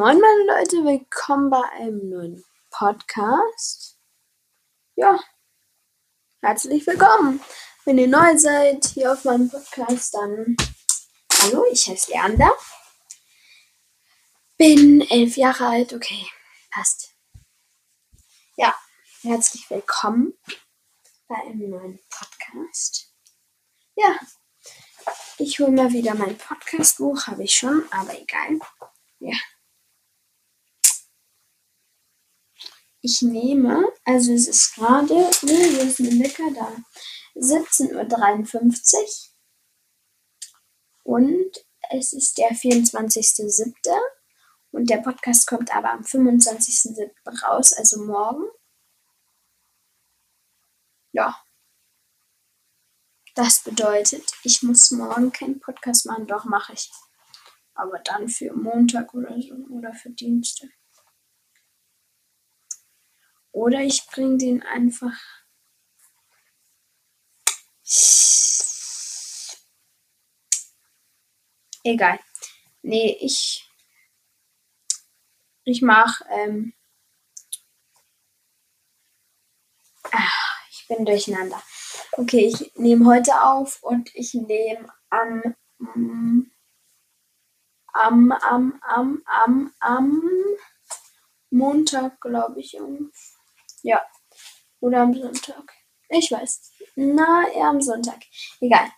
Moin meine Leute, willkommen bei einem neuen Podcast. Ja, herzlich willkommen. Wenn ihr neu seid hier auf meinem Podcast, dann hallo, ich heiße Leander. Bin elf Jahre alt, okay, passt. Ja, herzlich willkommen bei einem neuen Podcast. Ja, ich hole mal wieder mein Podcastbuch, habe ich schon, aber egal. Ja. Ich nehme, also es ist gerade, wo ist mein Wecker da? 17.53 Uhr. Und es ist der 24.07. Und der Podcast kommt aber am 25.07. raus, also morgen. Ja. Das bedeutet, ich muss morgen keinen Podcast machen, doch mache ich. Aber dann für Montag oder so oder für Dienstag. Oder ich bringe den einfach. Egal. Nee, ich. Ich mach. Ähm, ach, ich bin durcheinander. Okay, ich nehme heute auf und ich nehme am. Am, am, am, am, am Montag, glaube ich, um ja. Oder am Sonntag. Ich weiß. Na, eher am Sonntag. Egal.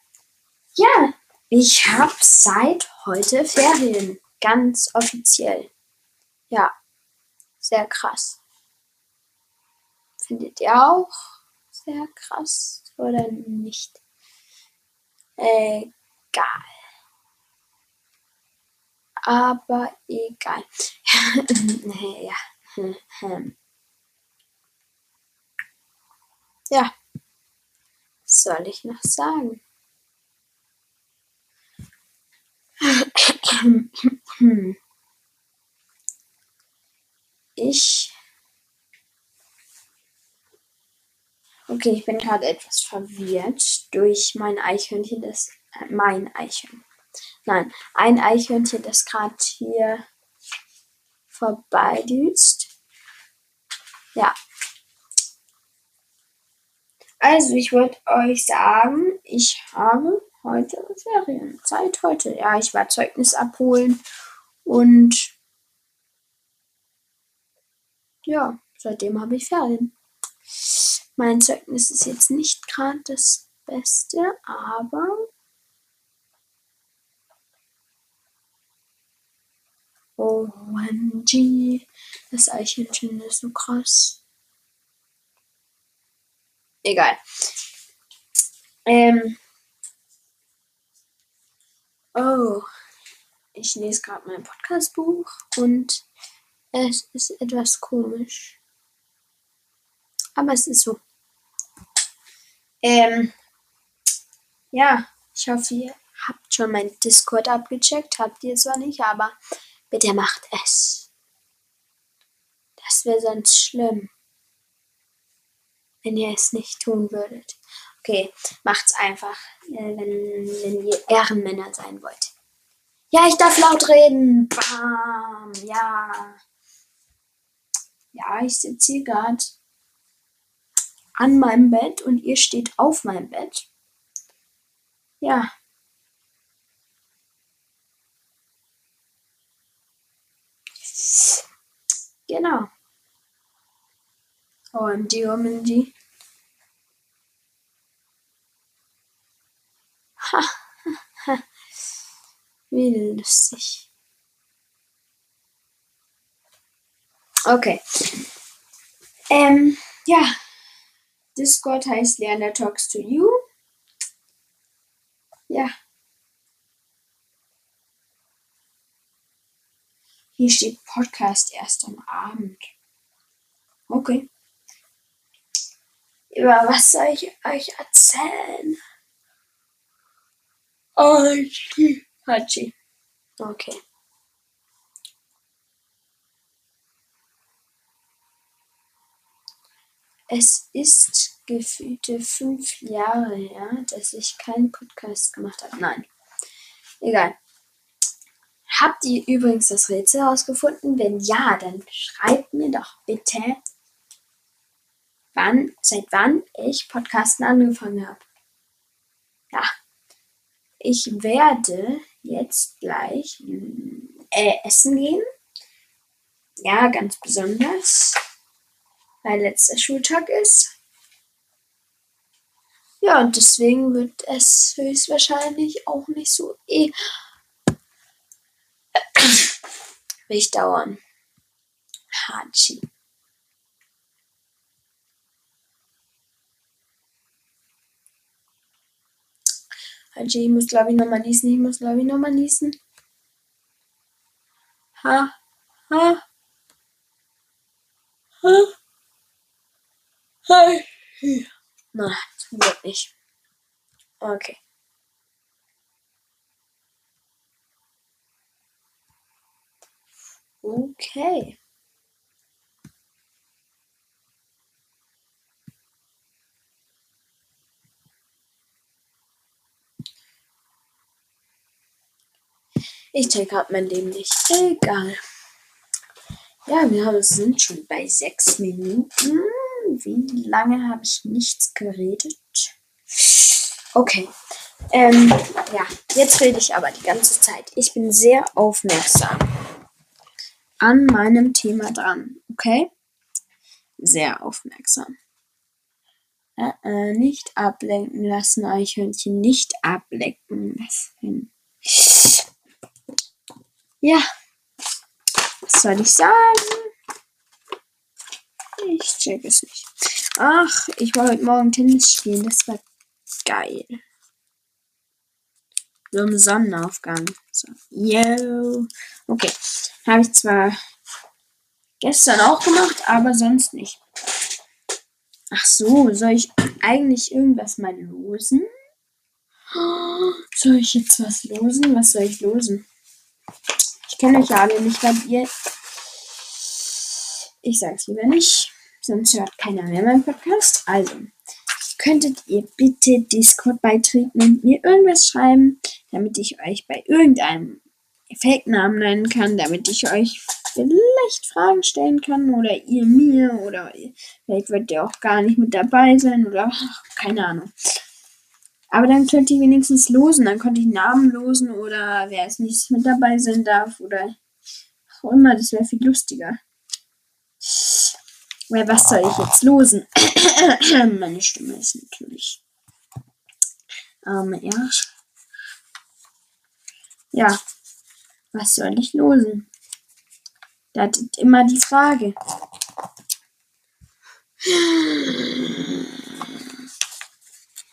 Ja, ich habe seit heute Ferien. Ganz offiziell. Ja. Sehr krass. Findet ihr auch sehr krass oder nicht? Egal. Aber egal. ja. Hm, hm. Ja, was soll ich noch sagen? Ich. Okay, ich bin gerade etwas verwirrt durch mein Eichhörnchen, das. Äh, mein Eichhörnchen. Nein, ein Eichhörnchen, das gerade hier vorbeidüst. Ja, also, ich wollte euch sagen, ich habe heute Ferien. Zeit heute. Ja, ich war Zeugnis abholen und ja, seitdem habe ich Ferien. Mein Zeugnis ist jetzt nicht gerade das Beste, aber OMG, das Eichhörnchen ist so krass. Egal. Ähm. Oh. Ich lese gerade mein Podcastbuch und es ist etwas komisch. Aber es ist so. Ähm. Ja, ich hoffe, ihr habt schon mein Discord abgecheckt. Habt ihr zwar nicht, aber bitte macht es. Das wäre sonst schlimm wenn ihr es nicht tun würdet. Okay, macht's einfach, äh, wenn, wenn ihr Ehrenmänner sein wollt. Ja, ich darf laut reden. Bam, ja. Ja, ich sitze hier gerade an meinem Bett und ihr steht auf meinem Bett. Ja. Genau. OMG, OMG. Ha, ha, Wie lustig. Okay. Ähm, ja. Discord heißt Leander Talks to You. Ja. Hier steht Podcast erst am Abend. Okay. Über was soll ich euch erzählen? Hachi. Hachi. Okay. Es ist gefühlte fünf Jahre her, dass ich keinen Podcast gemacht habe. Nein. Egal. Habt ihr übrigens das Rätsel herausgefunden? Wenn ja, dann schreibt mir doch bitte, wann, seit wann ich Podcasten angefangen habe. Ja, ich werde jetzt gleich äh, essen gehen. Ja, ganz besonders, weil letzter Schultag ist. Ja, und deswegen wird es höchstwahrscheinlich auch nicht so eh ewig dauern. Hachi. Hachi, ich muss glaube ich nochmal niesen. Ich muss glaube ich nochmal niesen. Ha, ha, ha, ha. Na, zum Glück nicht. Okay. Okay. Ich check gerade mein Leben nicht. Egal. Ja, wir haben, sind schon bei sechs Minuten. Wie lange habe ich nichts geredet? Okay. Ähm, ja, jetzt rede ich aber die ganze Zeit. Ich bin sehr aufmerksam an meinem Thema dran, okay? Sehr aufmerksam. Äh, äh, nicht ablenken lassen, Eichhörnchen, nicht ablenken lassen. Ja, was soll ich sagen? Ich check es nicht. Ach, ich war heute Morgen Tennis spielen, das war geil. So im Sonnenaufgang. So, yo. Okay. Habe ich zwar gestern auch gemacht, aber sonst nicht. Ach so, soll ich eigentlich irgendwas mal losen? Soll ich jetzt was losen? Was soll ich losen? Ich kenne euch ja alle nicht, weil ihr. Ich sag's lieber nicht, sonst hört keiner mehr meinen Podcast. Also, könntet ihr bitte Discord beitreten und mir irgendwas schreiben, damit ich euch bei irgendeinem Fake-Namen nennen kann, damit ich euch vielleicht Fragen stellen kann oder ihr mir oder vielleicht wird ihr auch gar nicht mit dabei sein oder ach, keine Ahnung. Aber dann könnt ihr wenigstens losen, dann könnt ich Namen losen oder wer es nicht mit dabei sein darf oder auch immer, das wäre viel lustiger. Weil was soll ich jetzt losen? Meine Stimme ist natürlich. Ähm, ja. Ja, was soll ich losen? Das ist immer die Frage.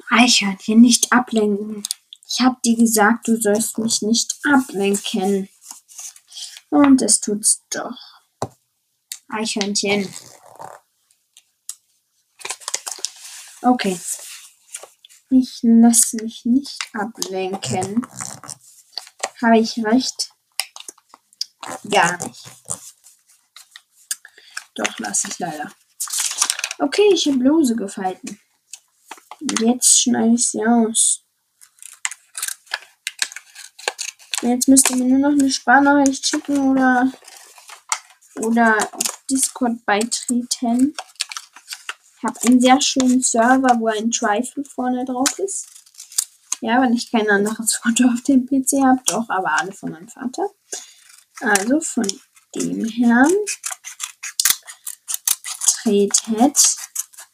Eichhörnchen, nicht ablenken. Ich hab dir gesagt, du sollst mich nicht ablenken. Und es tut's doch. Eichhörnchen. Okay. Ich lasse mich nicht ablenken. Habe ich recht? Gar nicht. Doch, lasse ich leider. Okay, ich habe Lose gefalten. Jetzt schneide ich sie aus. Jetzt müsst ihr mir nur noch eine Sprachnachricht schicken oder, oder auf Discord beitreten. Ich habe einen sehr schönen Server, wo ein Trifle vorne drauf ist. Ja, wenn ich kein anderes Foto auf dem PC habe, doch, aber alle von meinem Vater. Also von dem Herrn tretet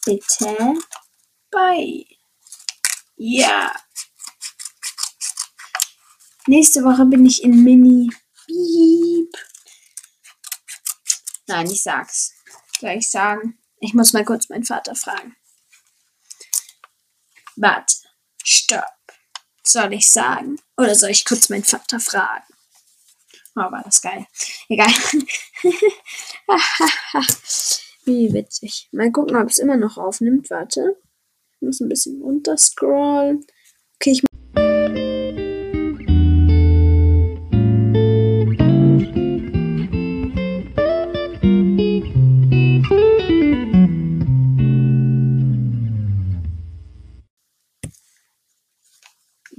bitte bei. Ja. Nächste Woche bin ich in Mini. Beep. Nein, ich sag's. Soll ich sagen? Ich muss mal kurz meinen Vater fragen. Warte. Stopp. Soll ich sagen? Oder soll ich kurz meinen Vater fragen? Oh, war das geil. Egal. Wie witzig. Mal gucken, ob es immer noch aufnimmt. Warte. Muss ein bisschen runter scrollen. Okay, ich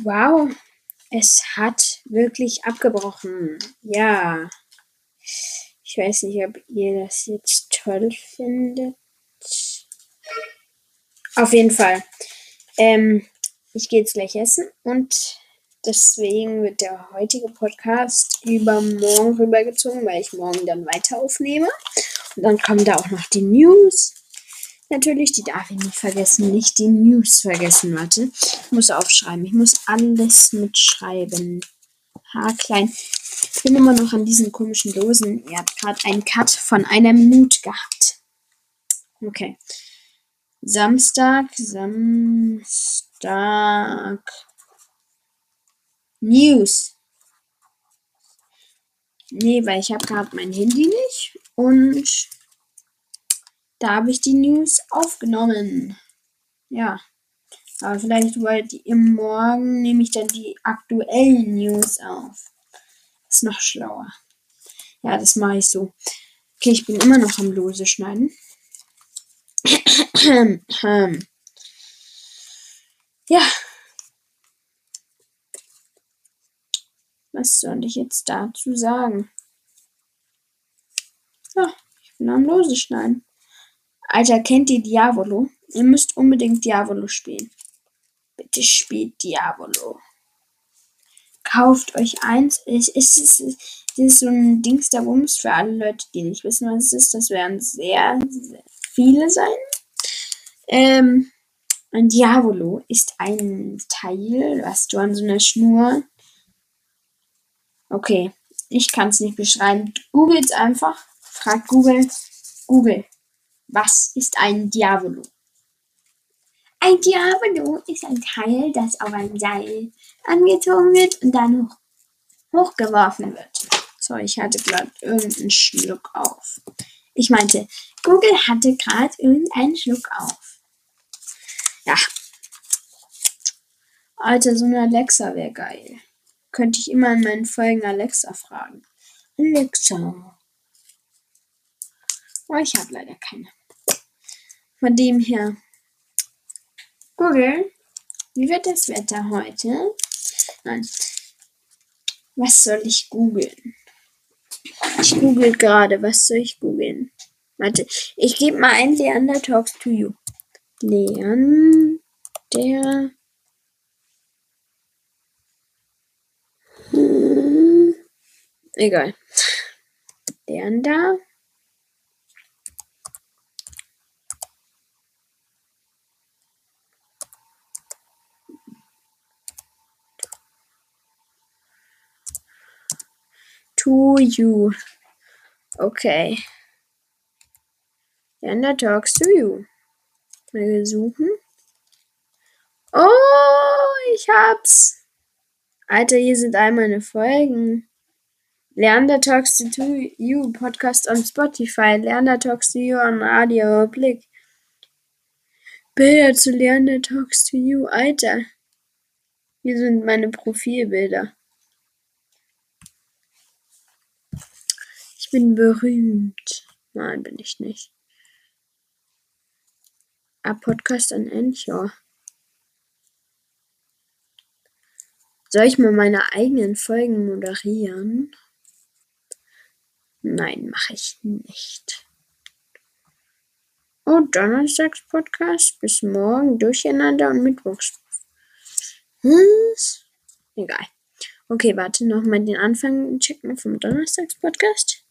Wow, Es hat wirklich abgebrochen. Ja. Ich weiß nicht, ob ihr das jetzt toll findet. Auf jeden Fall. Ähm, ich gehe jetzt gleich essen und deswegen wird der heutige Podcast über morgen rübergezogen, weil ich morgen dann weiter aufnehme. Und dann kommen da auch noch die News. Natürlich, die darf ich nicht vergessen. Nicht die News vergessen. Warte. Ich muss aufschreiben. Ich muss alles mitschreiben. Haarklein. Ich bin immer noch an diesen komischen Dosen. Ihr habt gerade einen Cut von einer Minute gehabt. Okay. Samstag, Samstag. News. Nee, weil ich habe gerade mein Handy nicht und da habe ich die News aufgenommen. Ja. Aber vielleicht wollt ihr morgen nehme ich dann die aktuellen News auf. Ist noch schlauer. Ja, das mache ich so. Okay, ich bin immer noch am Lose schneiden. ja. Was soll ich jetzt dazu sagen? Ja, ich bin am Lose schneiden. Alter, kennt ihr Diavolo? Ihr müsst unbedingt Diavolo spielen. Bitte spielt Diavolo. Kauft euch eins. Es ist, es ist, es ist so ein Dings der Wumms für alle Leute, die nicht wissen, was es ist. Das werden sehr, sehr viele sein. Ähm, ein Diavolo ist ein Teil, was du an so einer Schnur. Okay, ich kann es nicht beschreiben. Googelt einfach. Fragt Google. Google. Was ist ein Diavolo? Ein Diavolo ist ein Teil, das auf ein Seil angezogen wird und dann hoch, hochgeworfen wird. So, ich hatte gerade irgendeinen Schluck auf. Ich meinte, Google hatte gerade irgendeinen Schluck auf. Ja. Alter, so eine Alexa wäre geil. Könnte ich immer in meinen Folgen Alexa fragen. Alexa. Oh, ich habe leider keine. Von dem her. Google, wie wird das Wetter heute? Nein. Was soll ich googeln? Ich google gerade. Was soll ich googeln? Warte, ich gebe mal ein Leander Talks to You. Leander. Hm, egal. Leander. To you. Okay. Leander talks to you. Mal suchen. Oh, ich hab's. Alter, hier sind all meine Folgen. Leander Talks to You Podcast on Spotify. Leander Talks to You on Radio Blick. Bilder zu Leander Talks to You. Alter. Hier sind meine Profilbilder. Bin berühmt. Nein, bin ich nicht. A Podcast an Anchor. Soll ich mal meine eigenen Folgen moderieren? Nein, mache ich nicht. Oh, Donnerstags Podcast bis morgen durcheinander und Mittwochs. Was? Egal. Okay, warte, nochmal den Anfang checken vom Donnerstags Podcast.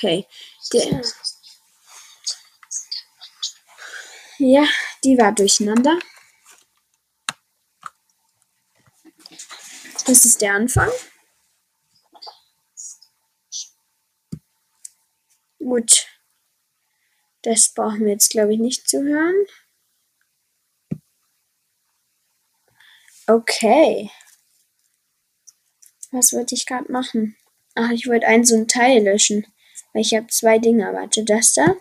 Okay. Der, ja, die war durcheinander. Das ist der Anfang. Gut. Das brauchen wir jetzt, glaube ich, nicht zu hören. Okay. Was wollte ich gerade machen? Ach, ich wollte ein so ein Teil löschen. Weil ich habe zwei Dinge. Warte, das da.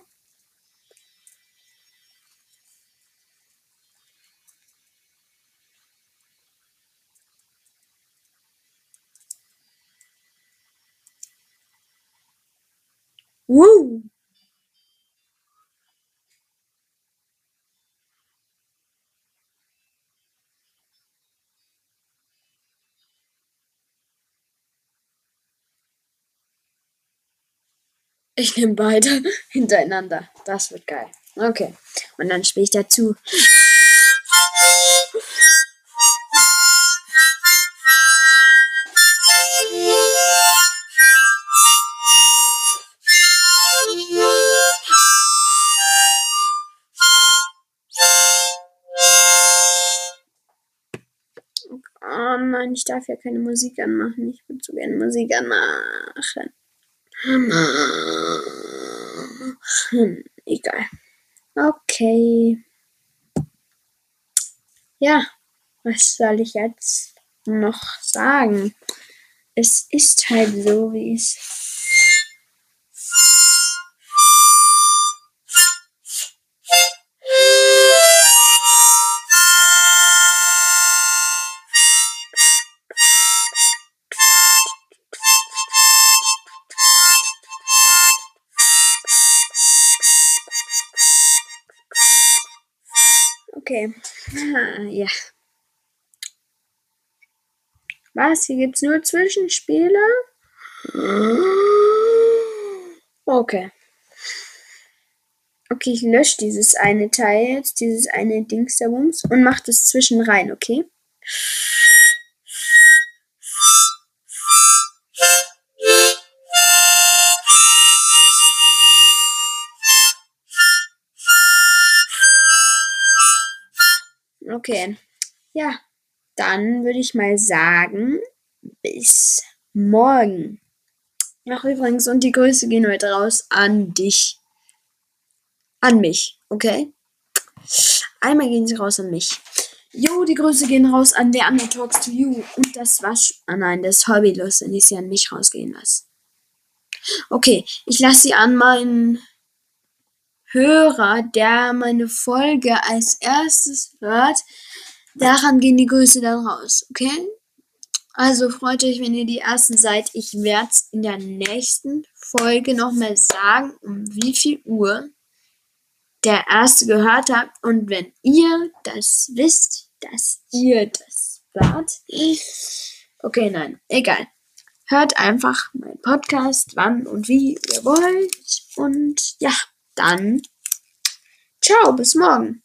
Woo! Ich nehme beide hintereinander. Das wird geil. Okay. Und dann spiele ich dazu. Oh nein, ich darf ja keine Musik anmachen. Ich würde so gerne Musik anmachen. Hm, egal. Okay. Ja, was soll ich jetzt noch sagen? Es ist halt so, wie es Okay. Ja. Was? Hier gibt es nur Zwischenspiele? Okay. Okay, ich lösche dieses eine Teil jetzt, dieses eine Dings der Bums und mache das zwischen rein, okay? Okay. Ja, dann würde ich mal sagen, bis morgen. Ach, übrigens, und die Grüße gehen heute raus an dich. An mich, okay? Einmal gehen sie raus an mich. Jo, die Grüße gehen raus an der andere Talks to You. Und das war's. Ah nein, das hobbylos, wenn ich sie an mich rausgehen lasse. Okay, ich lasse sie an meinen Hörer, der meine Folge als erstes hört, daran gehen die Grüße dann raus, okay? Also freut euch, wenn ihr die ersten seid. Ich werde es in der nächsten Folge nochmal sagen, um wie viel Uhr der erste gehört hat. Und wenn ihr das wisst, dass ihr das wart. Okay, nein, egal. Hört einfach meinen Podcast, wann und wie ihr wollt. Und ja. Dann ciao, bis morgen.